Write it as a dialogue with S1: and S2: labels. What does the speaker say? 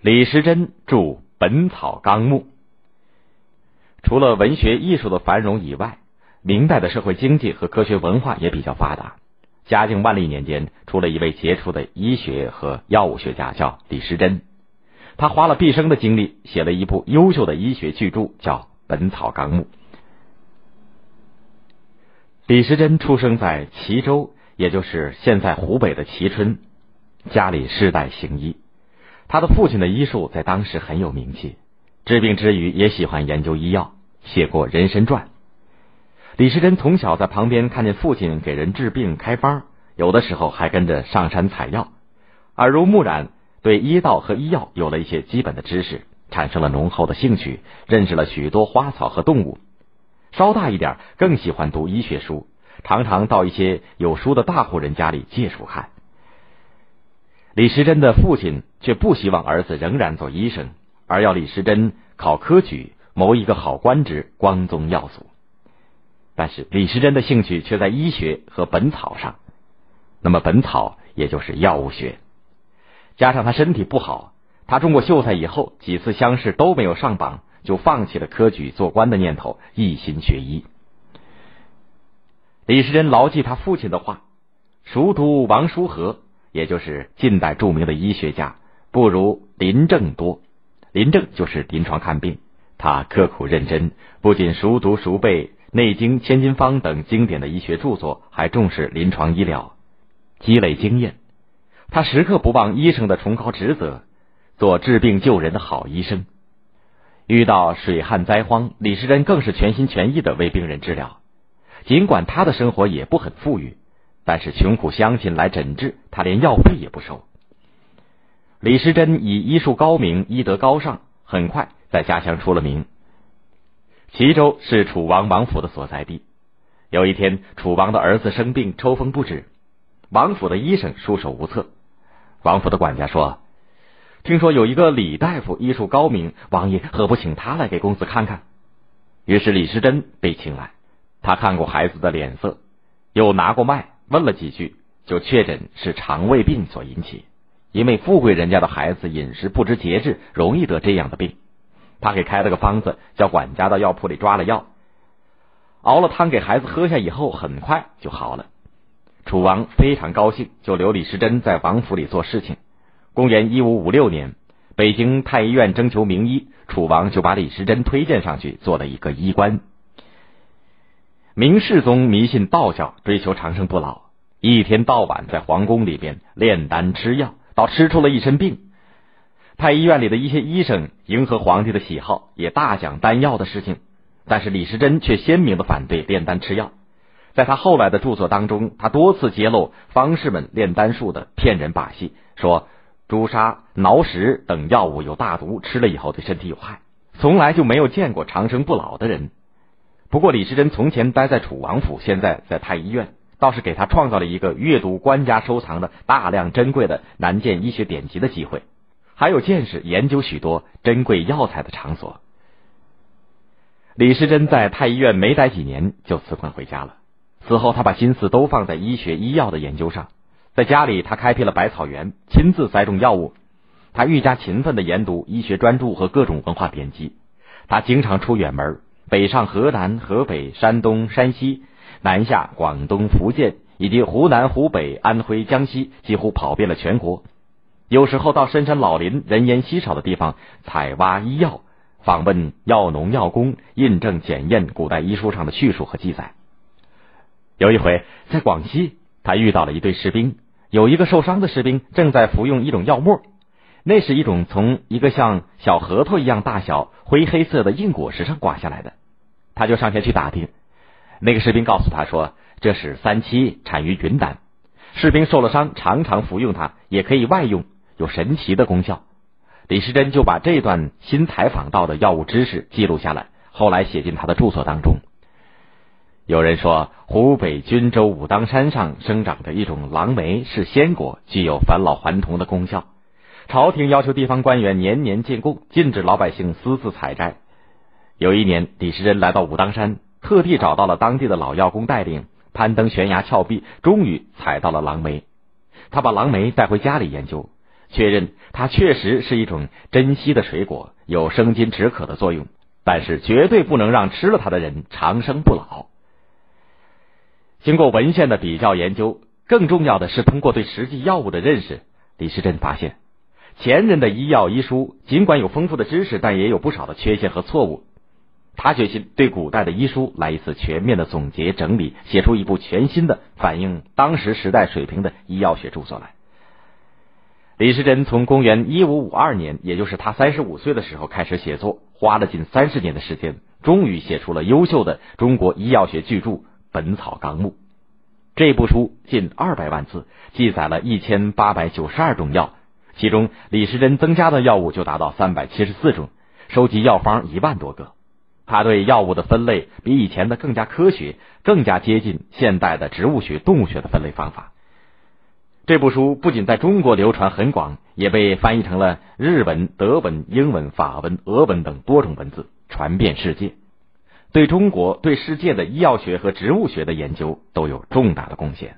S1: 李时珍著《本草纲目》。除了文学艺术的繁荣以外，明代的社会经济和科学文化也比较发达。嘉靖、万历年间，出了一位杰出的医学和药物学家，叫李时珍。他花了毕生的精力，写了一部优秀的医学巨著，叫《本草纲目》。李时珍出生在齐州，也就是现在湖北的蕲春，家里世代行医。他的父亲的医术在当时很有名气，治病之余也喜欢研究医药，写过人参传。李时珍从小在旁边看见父亲给人治病开方，有的时候还跟着上山采药，耳濡目染，对医道和医药有了一些基本的知识，产生了浓厚的兴趣，认识了许多花草和动物。稍大一点，更喜欢读医学书，常常到一些有书的大户人家里借书看。李时珍的父亲却不希望儿子仍然做医生，而要李时珍考科举，谋一个好官职，光宗耀祖。但是李时珍的兴趣却在医学和本草上，那么本草也就是药物学，加上他身体不好，他中过秀才以后几次乡试都没有上榜。就放弃了科举做官的念头，一心学医。李时珍牢记他父亲的话，熟读王叔和，也就是近代著名的医学家，不如林正多。林正就是临床看病，他刻苦认真，不仅熟读熟背《内经》《千金方》等经典的医学著作，还重视临床医疗，积累经验。他时刻不忘医生的崇高职责，做治病救人的好医生。遇到水旱灾荒，李时珍更是全心全意的为病人治疗。尽管他的生活也不很富裕，但是穷苦乡亲来诊治，他连药费也不收。李时珍以医术高明、医德高尚，很快在家乡出了名。齐州是楚王王府的所在地。有一天，楚王的儿子生病，抽风不止，王府的医生束手无策。王府的管家说。听说有一个李大夫医术高明，王爷何不请他来给公子看看？于是李时珍被请来，他看过孩子的脸色，又拿过脉问了几句，就确诊是肠胃病所引起。因为富贵人家的孩子饮食不知节制，容易得这样的病。他给开了个方子，叫管家到药铺里抓了药，熬了汤给孩子喝下以后，很快就好了。楚王非常高兴，就留李时珍在王府里做事情。公元一五五六年，北京太医院征求名医，楚王就把李时珍推荐上去做了一个医官。明世宗迷信道教，追求长生不老，一天到晚在皇宫里边炼丹吃药，倒吃出了一身病。太医院里的一些医生迎合皇帝的喜好，也大讲丹药的事情，但是李时珍却鲜明的反对炼丹吃药。在他后来的著作当中，他多次揭露方士们炼丹术的骗人把戏，说。朱砂、挠石等药物有大毒，吃了以后对身体有害，从来就没有见过长生不老的人。不过李时珍从前待在楚王府，现在在太医院，倒是给他创造了一个阅读官家收藏的大量珍贵的南建医学典籍的机会，还有见识研究许多珍贵药材的场所。李时珍在太医院没待几年就辞官回家了，此后他把心思都放在医学医药的研究上。在家里，他开辟了百草园，亲自栽种药物。他愈加勤奋的研读医学专著和各种文化典籍。他经常出远门，北上河南、河北、山东、山西，南下广东、福建，以及湖南、湖北、安徽、江西，几乎跑遍了全国。有时候到深山老林、人烟稀少的地方采挖医药，访问药农、药工，印证检验古代医书上的叙述和记载。有一回在广西，他遇到了一队士兵。有一个受伤的士兵正在服用一种药末，那是一种从一个像小核桃一样大小、灰黑色的硬果实上刮下来的。他就上前去打听，那个士兵告诉他说：“这是三七，产于云南。士兵受了伤，常常服用它，也可以外用，有神奇的功效。”李时珍就把这段新采访到的药物知识记录下来，后来写进他的著作当中。有人说，湖北均州武当山上生长的一种狼莓是仙果，具有返老还童的功效。朝廷要求地方官员年年进贡，禁止老百姓私自采摘。有一年，李时珍来到武当山，特地找到了当地的老药工带领，攀登悬崖峭壁，终于采到了狼莓。他把狼莓带回家里研究，确认它确实是一种珍稀的水果，有生津止渴的作用，但是绝对不能让吃了它的人长生不老。经过文献的比较研究，更重要的是通过对实际药物的认识，李时珍发现，前人的医药医书尽管有丰富的知识，但也有不少的缺陷和错误。他决心对古代的医书来一次全面的总结整理，写出一部全新的反映当时时代水平的医药学著作来。李时珍从公元一五五二年，也就是他三十五岁的时候开始写作，花了近三十年的时间，终于写出了优秀的中国医药学巨著《本草纲目》。这部书近二百万字，记载了一千八百九十二种药，其中李时珍增加的药物就达到三百七十四种，收集药方一万多个。他对药物的分类比以前的更加科学，更加接近现代的植物学、动物学的分类方法。这部书不仅在中国流传很广，也被翻译成了日文、德文、英文、法文、俄文等多种文字，传遍世界，对中国、对世界的医药学和植物学的研究都有重大的贡献。